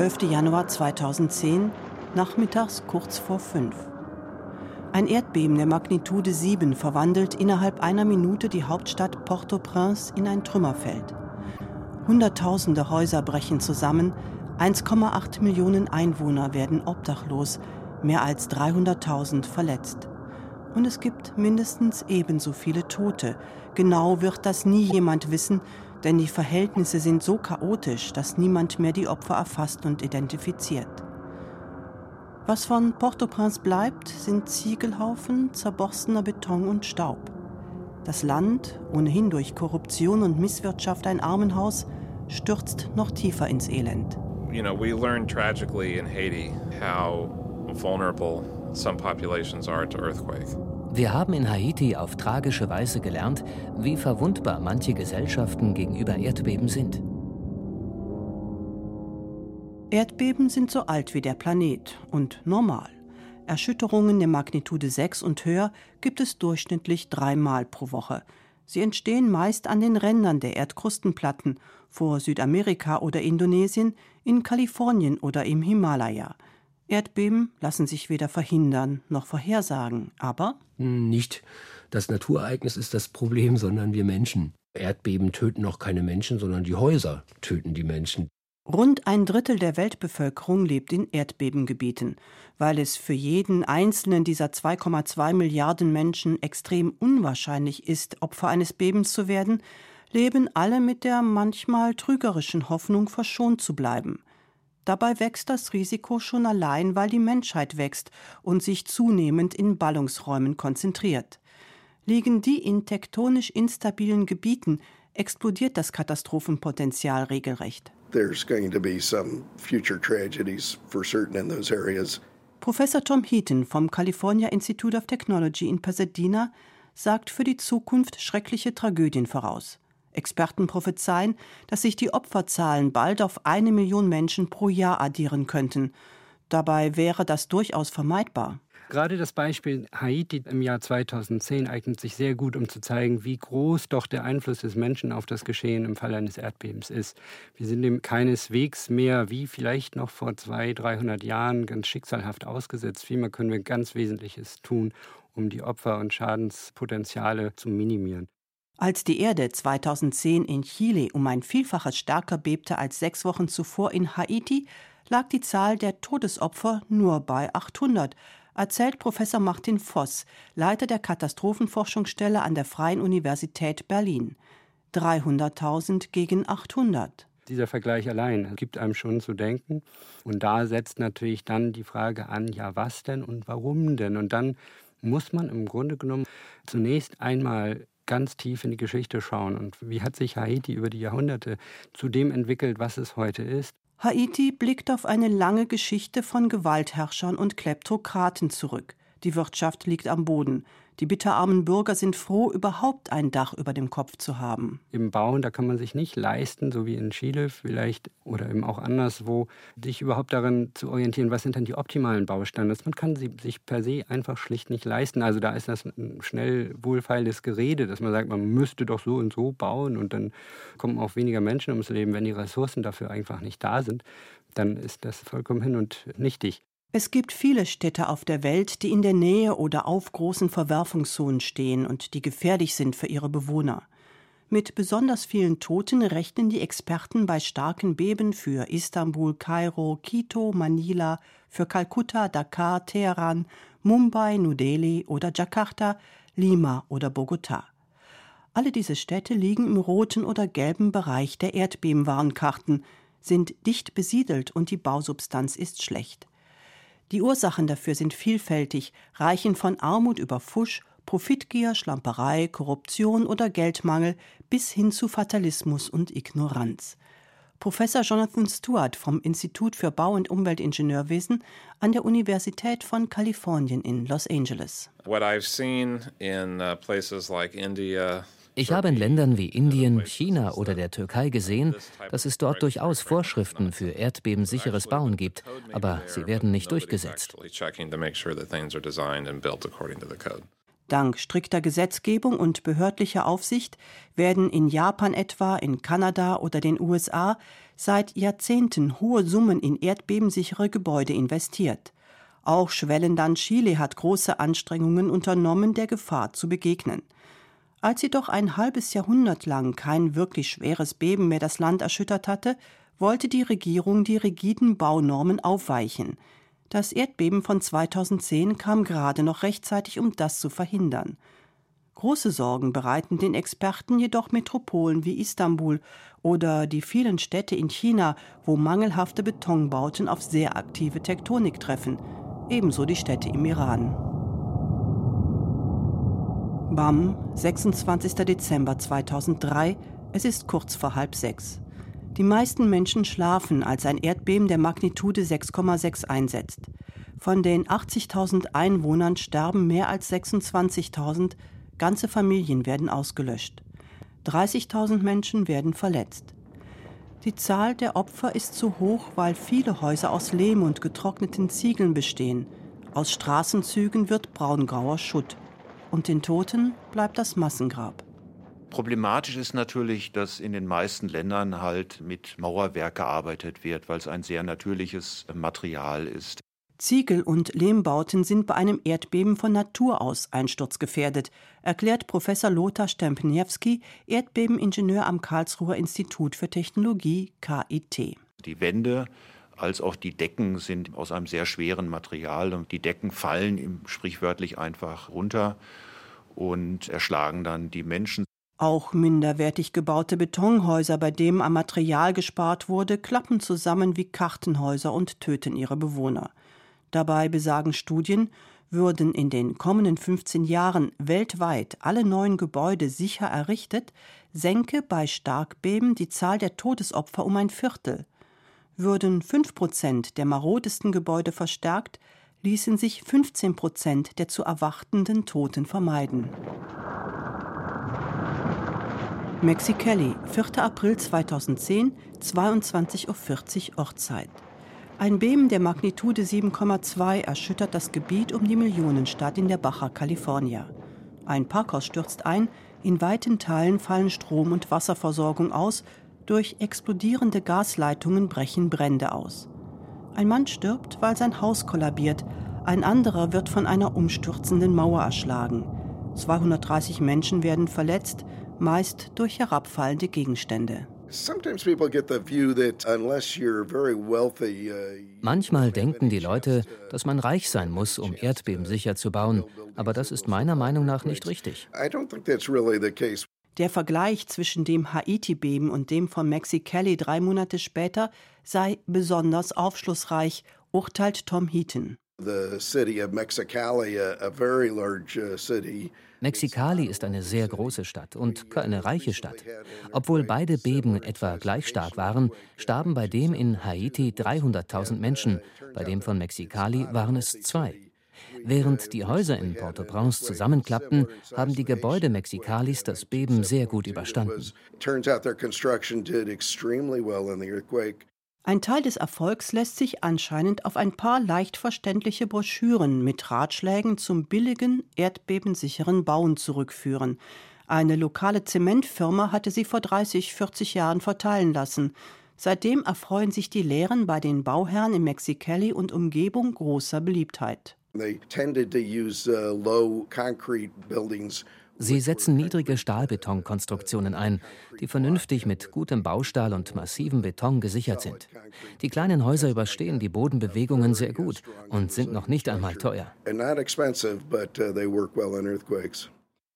12. Januar 2010, nachmittags kurz vor fünf. Ein Erdbeben der Magnitude 7 verwandelt innerhalb einer Minute die Hauptstadt Port-au-Prince in ein Trümmerfeld. Hunderttausende Häuser brechen zusammen, 1,8 Millionen Einwohner werden obdachlos, mehr als 300.000 verletzt. Und es gibt mindestens ebenso viele Tote. Genau wird das nie jemand wissen, denn die Verhältnisse sind so chaotisch, dass niemand mehr die Opfer erfasst und identifiziert. Was von Port-au-Prince bleibt, sind Ziegelhaufen, zerborstener Beton und Staub. Das Land, ohnehin durch Korruption und Misswirtschaft ein Armenhaus, stürzt noch tiefer ins Elend. You know, we learned tragically in Haiti how vulnerable some populations are to earthquake. Wir haben in Haiti auf tragische Weise gelernt, wie verwundbar manche Gesellschaften gegenüber Erdbeben sind. Erdbeben sind so alt wie der Planet und normal. Erschütterungen der Magnitude 6 und höher gibt es durchschnittlich dreimal pro Woche. Sie entstehen meist an den Rändern der Erdkrustenplatten, vor Südamerika oder Indonesien, in Kalifornien oder im Himalaya. Erdbeben lassen sich weder verhindern noch vorhersagen, aber nicht das Naturereignis ist das Problem, sondern wir Menschen. Erdbeben töten auch keine Menschen, sondern die Häuser töten die Menschen. Rund ein Drittel der Weltbevölkerung lebt in Erdbebengebieten. Weil es für jeden einzelnen dieser 2,2 Milliarden Menschen extrem unwahrscheinlich ist, Opfer eines Bebens zu werden, leben alle mit der manchmal trügerischen Hoffnung, verschont zu bleiben. Dabei wächst das Risiko schon allein, weil die Menschheit wächst und sich zunehmend in Ballungsräumen konzentriert. Liegen die in tektonisch instabilen Gebieten, explodiert das Katastrophenpotenzial regelrecht. Professor Tom Heaton vom California Institute of Technology in Pasadena sagt für die Zukunft schreckliche Tragödien voraus. Experten prophezeien, dass sich die Opferzahlen bald auf eine Million Menschen pro Jahr addieren könnten. Dabei wäre das durchaus vermeidbar. Gerade das Beispiel Haiti im Jahr 2010 eignet sich sehr gut, um zu zeigen, wie groß doch der Einfluss des Menschen auf das Geschehen im Fall eines Erdbebens ist. Wir sind dem keineswegs mehr wie vielleicht noch vor 200, 300 Jahren ganz schicksalhaft ausgesetzt. Vielmehr können wir ganz Wesentliches tun, um die Opfer- und Schadenspotenziale zu minimieren. Als die Erde 2010 in Chile um ein Vielfaches stärker bebte als sechs Wochen zuvor in Haiti, lag die Zahl der Todesopfer nur bei 800, erzählt Professor Martin Voss, Leiter der Katastrophenforschungsstelle an der Freien Universität Berlin. 300.000 gegen 800 dieser Vergleich allein gibt einem schon zu denken. Und da setzt natürlich dann die Frage an, ja, was denn und warum denn? Und dann muss man im Grunde genommen zunächst einmal ganz tief in die Geschichte schauen und wie hat sich Haiti über die Jahrhunderte zu dem entwickelt, was es heute ist. Haiti blickt auf eine lange Geschichte von Gewaltherrschern und Kleptokraten zurück. Die Wirtschaft liegt am Boden. Die bitterarmen Bürger sind froh, überhaupt ein Dach über dem Kopf zu haben. Im Bauen, da kann man sich nicht leisten, so wie in Chile vielleicht oder eben auch anderswo, sich überhaupt daran zu orientieren, was sind denn die optimalen Baustandards. Man kann sie sich per se einfach schlicht nicht leisten. Also da ist das ein schnell wohlfeiles Gerede, dass man sagt, man müsste doch so und so bauen und dann kommen auch weniger Menschen ums Leben. Wenn die Ressourcen dafür einfach nicht da sind, dann ist das vollkommen hin und nichtig. Es gibt viele Städte auf der Welt, die in der Nähe oder auf großen Verwerfungszonen stehen und die gefährlich sind für ihre Bewohner. Mit besonders vielen Toten rechnen die Experten bei starken Beben für Istanbul, Kairo, Quito, Manila, für Kalkutta, Dakar, Teheran, Mumbai, New Delhi oder Jakarta, Lima oder Bogota. Alle diese Städte liegen im roten oder gelben Bereich der Erdbebenwarnkarten, sind dicht besiedelt und die Bausubstanz ist schlecht. Die Ursachen dafür sind vielfältig, reichen von Armut über Fusch, Profitgier, Schlamperei, Korruption oder Geldmangel bis hin zu Fatalismus und Ignoranz. Professor Jonathan Stewart vom Institut für Bau- und Umweltingenieurwesen an der Universität von Kalifornien in Los Angeles. What I've seen in uh, places like India, ich habe in Ländern wie Indien, China oder der Türkei gesehen, dass es dort durchaus Vorschriften für erdbebensicheres Bauen gibt, aber sie werden nicht durchgesetzt. Dank strikter Gesetzgebung und behördlicher Aufsicht werden in Japan etwa, in Kanada oder den USA seit Jahrzehnten hohe Summen in erdbebensichere Gebäude investiert. Auch Schwellenland Chile hat große Anstrengungen unternommen, der Gefahr zu begegnen. Als jedoch ein halbes Jahrhundert lang kein wirklich schweres Beben mehr das Land erschüttert hatte, wollte die Regierung die rigiden Baunormen aufweichen. Das Erdbeben von 2010 kam gerade noch rechtzeitig, um das zu verhindern. Große Sorgen bereiten den Experten jedoch Metropolen wie Istanbul oder die vielen Städte in China, wo mangelhafte Betonbauten auf sehr aktive Tektonik treffen, ebenso die Städte im Iran. Bam, 26. Dezember 2003, es ist kurz vor halb sechs. Die meisten Menschen schlafen, als ein Erdbeben der Magnitude 6,6 einsetzt. Von den 80.000 Einwohnern sterben mehr als 26.000, ganze Familien werden ausgelöscht. 30.000 Menschen werden verletzt. Die Zahl der Opfer ist zu hoch, weil viele Häuser aus Lehm und getrockneten Ziegeln bestehen. Aus Straßenzügen wird braungrauer Schutt. Und den Toten bleibt das Massengrab. Problematisch ist natürlich, dass in den meisten Ländern halt mit Mauerwerk gearbeitet wird, weil es ein sehr natürliches Material ist. Ziegel- und Lehmbauten sind bei einem Erdbeben von Natur aus einsturzgefährdet, erklärt Professor Lothar Stempniewski, Erdbebeningenieur am Karlsruher Institut für Technologie KIT. Die Wände als auch die Decken sind aus einem sehr schweren Material und die Decken fallen sprichwörtlich einfach runter und erschlagen dann die Menschen. Auch minderwertig gebaute Betonhäuser, bei denen am Material gespart wurde, klappen zusammen wie Kartenhäuser und töten ihre Bewohner. Dabei besagen Studien, würden in den kommenden 15 Jahren weltweit alle neuen Gebäude sicher errichtet, senke bei Starkbeben die Zahl der Todesopfer um ein Viertel. Würden 5 Prozent der marodesten Gebäude verstärkt, ließen sich 15 Prozent der zu erwartenden Toten vermeiden. Mexicali, 4. April 2010, 22.40 Uhr Ortszeit. Ein Beben der Magnitude 7,2 erschüttert das Gebiet um die Millionenstadt in der Baja California. Ein Parkhaus stürzt ein, in weiten Teilen fallen Strom- und Wasserversorgung aus, durch explodierende Gasleitungen brechen Brände aus. Ein Mann stirbt, weil sein Haus kollabiert, ein anderer wird von einer umstürzenden Mauer erschlagen. 230 Menschen werden verletzt, meist durch herabfallende Gegenstände. Manchmal denken die Leute, dass man reich sein muss, um erdbebensicher zu bauen, aber das ist meiner Meinung nach nicht richtig. Der Vergleich zwischen dem Haiti-Beben und dem von Mexicali drei Monate später sei besonders aufschlussreich, urteilt Tom Heaton. Mexicali ist eine sehr große Stadt und keine reiche Stadt. Obwohl beide Beben etwa gleich stark waren, starben bei dem in Haiti 300.000 Menschen, bei dem von Mexicali waren es zwei. Während die Häuser in Port-au-Prince zusammenklappten, haben die Gebäude Mexikalis das Beben sehr gut überstanden. Ein Teil des Erfolgs lässt sich anscheinend auf ein paar leicht verständliche Broschüren mit Ratschlägen zum billigen, erdbebensicheren Bauen zurückführen. Eine lokale Zementfirma hatte sie vor 30, 40 Jahren verteilen lassen. Seitdem erfreuen sich die Lehren bei den Bauherren in Mexicali und Umgebung großer Beliebtheit. They tended to use uh, low concrete buildings Sie setzen niedrige Stahlbetonkonstruktionen ein, die vernünftig mit gutem Baustahl und massivem Beton gesichert sind. Die kleinen Häuser überstehen die Bodenbewegungen sehr gut und sind noch nicht einmal teuer.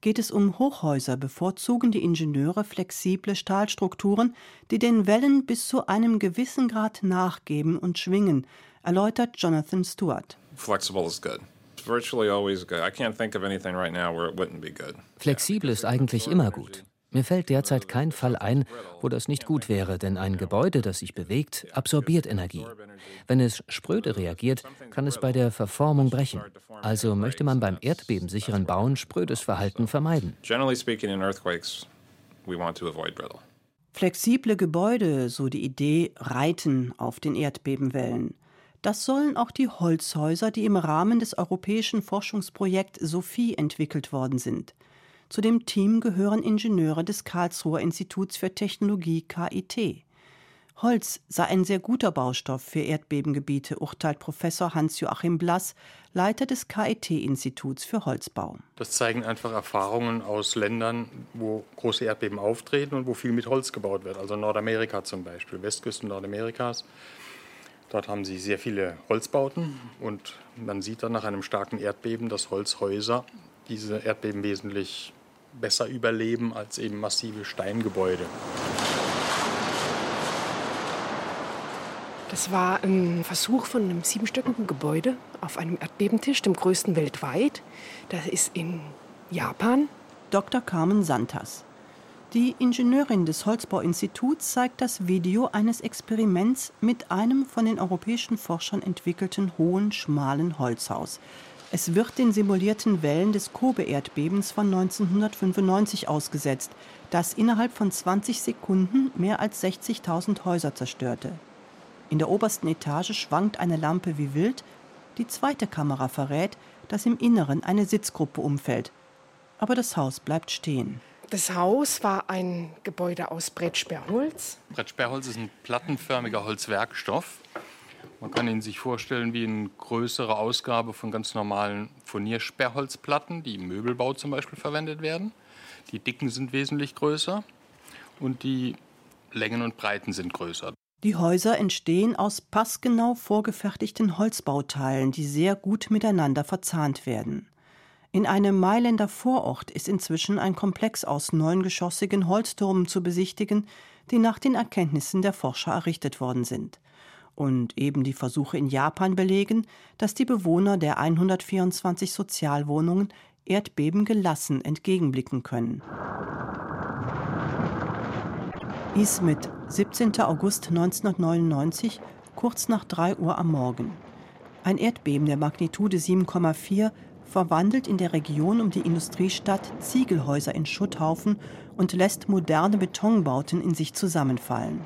Geht es um Hochhäuser, bevorzugen die Ingenieure flexible Stahlstrukturen, die den Wellen bis zu einem gewissen Grad nachgeben und schwingen, erläutert Jonathan Stewart. Flexible is good. Flexibel ist eigentlich immer gut. Mir fällt derzeit kein Fall ein, wo das nicht gut wäre, denn ein Gebäude, das sich bewegt, absorbiert Energie. Wenn es spröde reagiert, kann es bei der Verformung brechen. Also möchte man beim erdbebensicheren Bauen sprödes Verhalten vermeiden. Flexible Gebäude, so die Idee, reiten auf den Erdbebenwellen. Das sollen auch die Holzhäuser, die im Rahmen des europäischen Forschungsprojekts Sophie entwickelt worden sind. Zu dem Team gehören Ingenieure des Karlsruher Instituts für Technologie KIT. Holz sei ein sehr guter Baustoff für Erdbebengebiete, urteilt Professor Hans-Joachim Blass, Leiter des KIT-Instituts für Holzbau. Das zeigen einfach Erfahrungen aus Ländern, wo große Erdbeben auftreten und wo viel mit Holz gebaut wird. Also Nordamerika zum Beispiel, Westküsten Nordamerikas. Dort haben sie sehr viele Holzbauten und man sieht dann nach einem starken Erdbeben, dass Holzhäuser diese Erdbeben wesentlich besser überleben als eben massive Steingebäude. Das war ein Versuch von einem siebenstöckigen Gebäude auf einem Erdbebentisch, dem größten weltweit. Das ist in Japan. Dr. Carmen Santas. Die Ingenieurin des Holzbauinstituts zeigt das Video eines Experiments mit einem von den europäischen Forschern entwickelten hohen, schmalen Holzhaus. Es wird den simulierten Wellen des Kobe-Erdbebens von 1995 ausgesetzt, das innerhalb von 20 Sekunden mehr als 60.000 Häuser zerstörte. In der obersten Etage schwankt eine Lampe wie wild. Die zweite Kamera verrät, dass im Inneren eine Sitzgruppe umfällt. Aber das Haus bleibt stehen. Das Haus war ein Gebäude aus Brettsperrholz. Brettsperrholz ist ein plattenförmiger Holzwerkstoff. Man kann ihn sich vorstellen wie eine größere Ausgabe von ganz normalen Furniersperrholzplatten, die im Möbelbau zum Beispiel verwendet werden. Die Dicken sind wesentlich größer und die Längen und Breiten sind größer. Die Häuser entstehen aus passgenau vorgefertigten Holzbauteilen, die sehr gut miteinander verzahnt werden. In einem Mailänder Vorort ist inzwischen ein Komplex aus neungeschossigen Holzturmen zu besichtigen, die nach den Erkenntnissen der Forscher errichtet worden sind. Und eben die Versuche in Japan belegen, dass die Bewohner der 124 Sozialwohnungen Erdbeben gelassen entgegenblicken können. Ismit, 17. August 1999, kurz nach 3 Uhr am Morgen. Ein Erdbeben der Magnitude 7,4 verwandelt in der Region um die Industriestadt Ziegelhäuser in Schutthaufen und lässt moderne Betonbauten in sich zusammenfallen.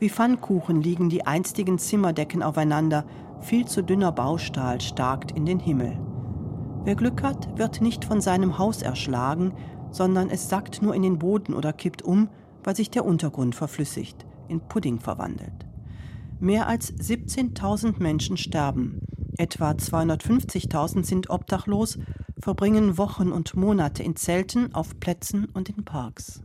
Wie Pfannkuchen liegen die einstigen Zimmerdecken aufeinander, viel zu dünner Baustahl starkt in den Himmel. Wer Glück hat, wird nicht von seinem Haus erschlagen, sondern es sackt nur in den Boden oder kippt um, weil sich der Untergrund verflüssigt, in Pudding verwandelt. Mehr als 17.000 Menschen sterben, etwa 250.000 sind obdachlos, verbringen Wochen und Monate in Zelten, auf Plätzen und in Parks.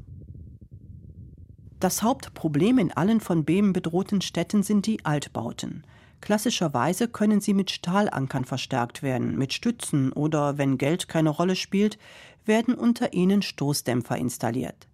Das Hauptproblem in allen von Beben bedrohten Städten sind die Altbauten. Klassischerweise können sie mit Stahlankern verstärkt werden, mit Stützen oder, wenn Geld keine Rolle spielt, werden unter ihnen Stoßdämpfer installiert.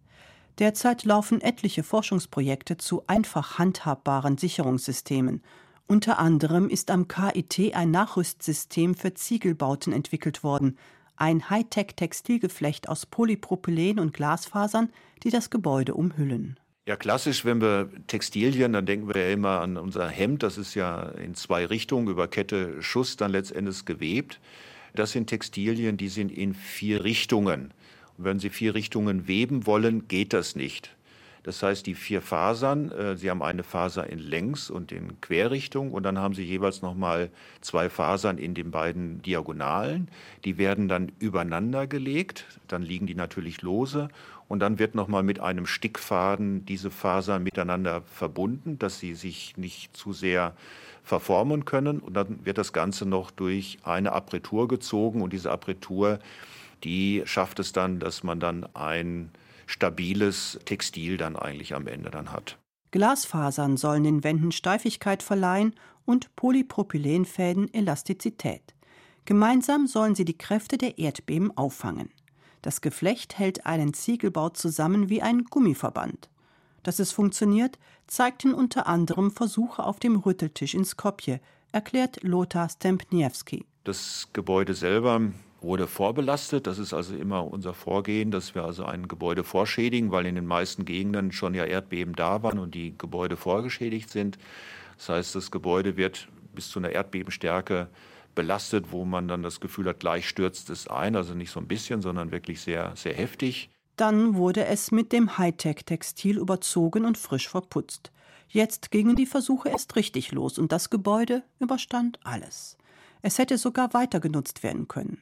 Derzeit laufen etliche Forschungsprojekte zu einfach handhabbaren Sicherungssystemen. Unter anderem ist am KIT ein Nachrüstsystem für Ziegelbauten entwickelt worden, ein Hightech-Textilgeflecht aus Polypropylen und Glasfasern, die das Gebäude umhüllen. Ja, klassisch, wenn wir Textilien, dann denken wir ja immer an unser Hemd. Das ist ja in zwei Richtungen über Kette Schuss dann letztendlich gewebt. Das sind Textilien, die sind in vier Richtungen. Und wenn Sie vier Richtungen weben wollen, geht das nicht. Das heißt, die vier Fasern, äh, Sie haben eine Faser in Längs- und in Querrichtung und dann haben Sie jeweils nochmal zwei Fasern in den beiden Diagonalen. Die werden dann übereinander gelegt, dann liegen die natürlich lose und dann wird nochmal mit einem Stickfaden diese Fasern miteinander verbunden, dass sie sich nicht zu sehr verformen können und dann wird das Ganze noch durch eine Apretur gezogen und diese Apretur die schafft es dann, dass man dann ein stabiles Textil dann eigentlich am Ende dann hat. Glasfasern sollen den Wänden Steifigkeit verleihen und Polypropylenfäden Elastizität. Gemeinsam sollen sie die Kräfte der Erdbeben auffangen. Das Geflecht hält einen Ziegelbau zusammen wie ein Gummiverband. Dass es funktioniert, zeigten unter anderem Versuche auf dem Rütteltisch in Skopje, erklärt Lothar Stempniewski. Das Gebäude selber wurde vorbelastet. Das ist also immer unser Vorgehen, dass wir also ein Gebäude vorschädigen, weil in den meisten Gegenden schon ja Erdbeben da waren und die Gebäude vorgeschädigt sind. Das heißt, das Gebäude wird bis zu einer Erdbebenstärke belastet, wo man dann das Gefühl hat, gleich stürzt es ein, also nicht so ein bisschen, sondern wirklich sehr, sehr heftig. Dann wurde es mit dem Hightech-Textil überzogen und frisch verputzt. Jetzt gingen die Versuche erst richtig los und das Gebäude überstand alles. Es hätte sogar weiter genutzt werden können.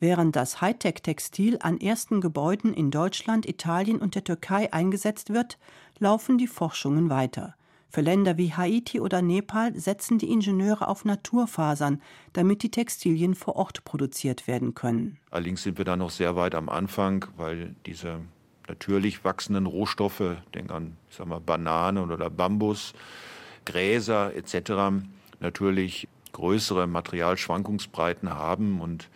Während das Hightech-Textil an ersten Gebäuden in Deutschland, Italien und der Türkei eingesetzt wird, laufen die Forschungen weiter. Für Länder wie Haiti oder Nepal setzen die Ingenieure auf Naturfasern, damit die Textilien vor Ort produziert werden können. Allerdings sind wir da noch sehr weit am Anfang, weil diese natürlich wachsenden Rohstoffe, denk an Bananen oder Bambus, Gräser etc., natürlich größere Materialschwankungsbreiten haben und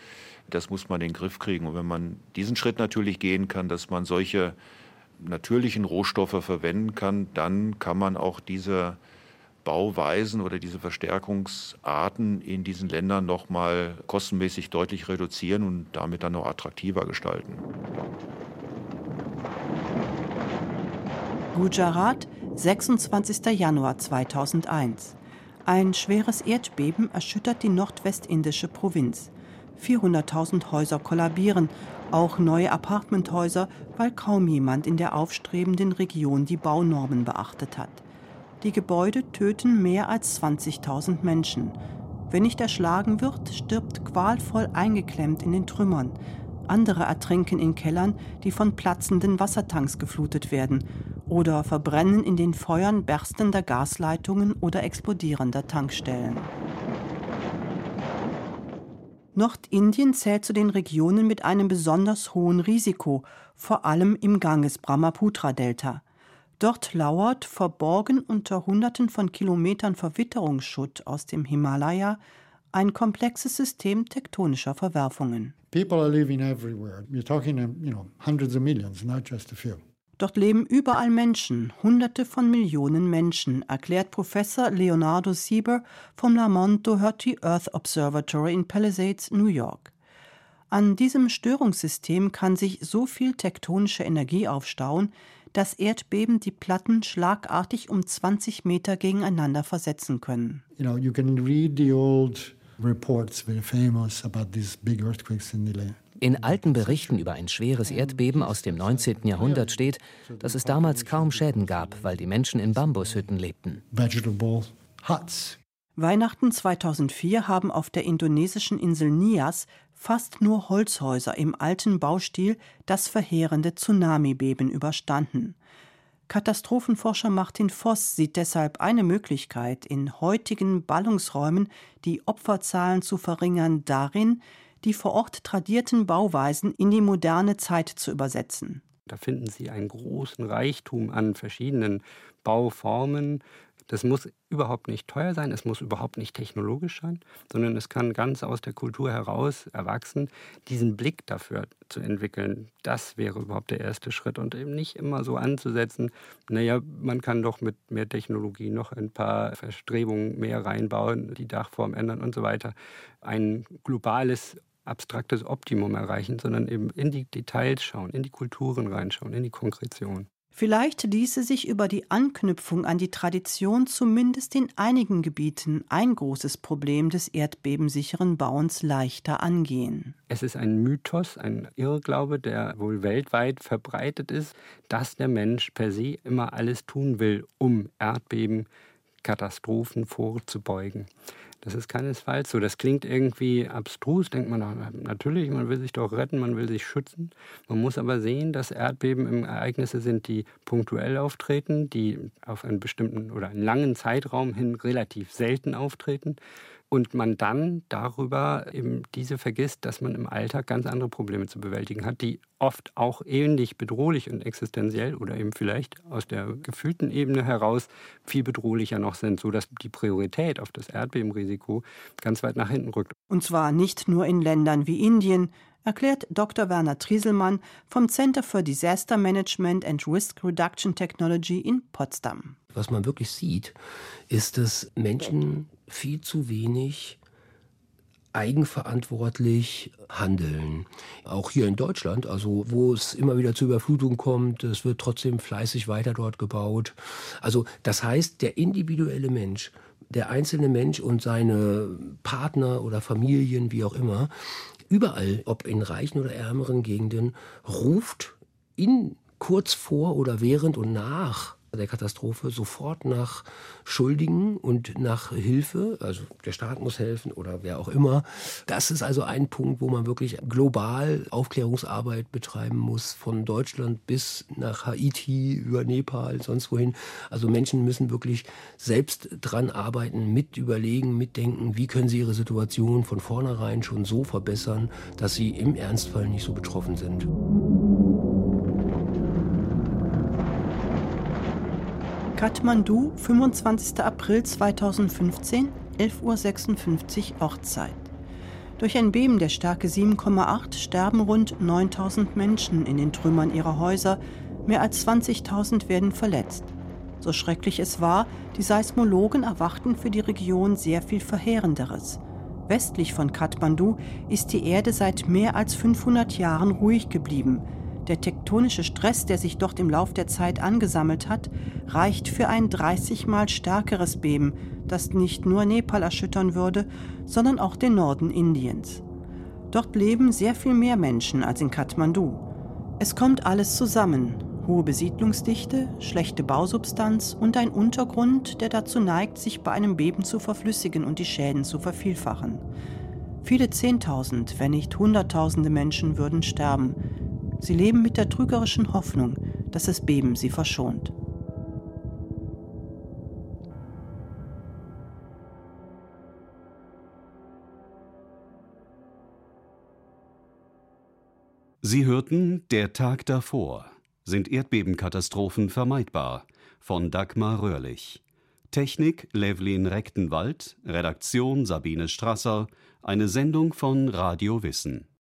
das muss man in den Griff kriegen. Und wenn man diesen Schritt natürlich gehen kann, dass man solche natürlichen Rohstoffe verwenden kann, dann kann man auch diese Bauweisen oder diese Verstärkungsarten in diesen Ländern noch mal kostenmäßig deutlich reduzieren und damit dann noch attraktiver gestalten. Gujarat, 26. Januar 2001. Ein schweres Erdbeben erschüttert die nordwestindische Provinz. 400.000 Häuser kollabieren, auch neue Apartmenthäuser, weil kaum jemand in der aufstrebenden Region die Baunormen beachtet hat. Die Gebäude töten mehr als 20.000 Menschen. Wer nicht erschlagen wird, stirbt qualvoll eingeklemmt in den Trümmern. Andere ertrinken in Kellern, die von platzenden Wassertanks geflutet werden oder verbrennen in den Feuern berstender Gasleitungen oder explodierender Tankstellen. Nordindien zählt zu den Regionen mit einem besonders hohen Risiko, vor allem im Ganges-Brahmaputra-Delta. Dort lauert, verborgen unter Hunderten von Kilometern Verwitterungsschutt aus dem Himalaya, ein komplexes System tektonischer Verwerfungen. People are living everywhere. You're talking, you know, hundreds of millions, not just a few. Dort leben überall Menschen, Hunderte von Millionen Menschen, erklärt Professor Leonardo Sieber vom Lamont Doherty Earth Observatory in Palisades, New York. An diesem Störungssystem kann sich so viel tektonische Energie aufstauen, dass Erdbeben die Platten schlagartig um 20 Meter gegeneinander versetzen können. You know, you can read the old reports very famous about these big earthquakes in the. In alten Berichten über ein schweres Erdbeben aus dem 19. Jahrhundert steht, dass es damals kaum Schäden gab, weil die Menschen in Bambushütten lebten. Weihnachten 2004 haben auf der indonesischen Insel Nias fast nur Holzhäuser im alten Baustil das verheerende Tsunamibeben überstanden. Katastrophenforscher Martin Voss sieht deshalb eine Möglichkeit, in heutigen Ballungsräumen die Opferzahlen zu verringern, darin, die vor Ort tradierten Bauweisen in die moderne Zeit zu übersetzen. Da finden Sie einen großen Reichtum an verschiedenen Bauformen. Das muss überhaupt nicht teuer sein, es muss überhaupt nicht technologisch sein, sondern es kann ganz aus der Kultur heraus erwachsen, diesen Blick dafür zu entwickeln. Das wäre überhaupt der erste Schritt und eben nicht immer so anzusetzen, naja, man kann doch mit mehr Technologie noch ein paar Verstrebungen mehr reinbauen, die Dachform ändern und so weiter. Ein globales abstraktes Optimum erreichen, sondern eben in die Details schauen, in die Kulturen reinschauen, in die Konkretion. Vielleicht ließe sich über die Anknüpfung an die Tradition zumindest in einigen Gebieten ein großes Problem des erdbebensicheren Bauens leichter angehen. Es ist ein Mythos, ein Irrglaube, der wohl weltweit verbreitet ist, dass der Mensch per se immer alles tun will, um Erdbeben, Katastrophen vorzubeugen. Das ist keinesfalls so. Das klingt irgendwie abstrus, denkt man, natürlich, man will sich doch retten, man will sich schützen. Man muss aber sehen, dass Erdbeben Ereignisse sind, die punktuell auftreten, die auf einen bestimmten oder einen langen Zeitraum hin relativ selten auftreten und man dann darüber eben diese vergisst, dass man im Alltag ganz andere Probleme zu bewältigen hat, die oft auch ähnlich bedrohlich und existenziell oder eben vielleicht aus der gefühlten Ebene heraus viel bedrohlicher noch sind, sodass die Priorität auf das Erdbebenrisiko ganz weit nach hinten rückt. Und zwar nicht nur in Ländern wie Indien, erklärt Dr. Werner Trieselmann vom Center for Disaster Management and Risk Reduction Technology in Potsdam. Was man wirklich sieht, ist, dass Menschen viel zu wenig eigenverantwortlich handeln. Auch hier in Deutschland, also wo es immer wieder zu Überflutungen kommt, es wird trotzdem fleißig weiter dort gebaut. Also das heißt, der individuelle Mensch, der einzelne Mensch und seine Partner oder Familien, wie auch immer, überall, ob in reichen oder ärmeren Gegenden, ruft in kurz vor oder während und nach der Katastrophe sofort nach Schuldigen und nach Hilfe. Also der Staat muss helfen oder wer auch immer. Das ist also ein Punkt, wo man wirklich global Aufklärungsarbeit betreiben muss, von Deutschland bis nach Haiti, über Nepal, sonst wohin. Also Menschen müssen wirklich selbst dran arbeiten, mit überlegen, mitdenken, wie können sie ihre Situation von vornherein schon so verbessern, dass sie im Ernstfall nicht so betroffen sind. Kathmandu, 25. April 2015, 11.56 Uhr Ortszeit. Durch ein Beben der Stärke 7,8 sterben rund 9000 Menschen in den Trümmern ihrer Häuser, mehr als 20.000 werden verletzt. So schrecklich es war, die Seismologen erwarten für die Region sehr viel Verheerenderes. Westlich von Kathmandu ist die Erde seit mehr als 500 Jahren ruhig geblieben. Der tektonische Stress, der sich dort im Lauf der Zeit angesammelt hat, reicht für ein 30 mal stärkeres Beben, das nicht nur Nepal erschüttern würde, sondern auch den Norden Indiens. Dort leben sehr viel mehr Menschen als in Kathmandu. Es kommt alles zusammen. Hohe Besiedlungsdichte, schlechte Bausubstanz und ein Untergrund, der dazu neigt, sich bei einem Beben zu verflüssigen und die Schäden zu vervielfachen. Viele Zehntausend, wenn nicht Hunderttausende Menschen würden sterben, Sie leben mit der trügerischen Hoffnung, dass das Beben sie verschont. Sie hörten Der Tag davor. Sind Erdbebenkatastrophen vermeidbar? von Dagmar Röhrlich. Technik Levlin Rechtenwald, Redaktion Sabine Strasser, eine Sendung von Radio Wissen.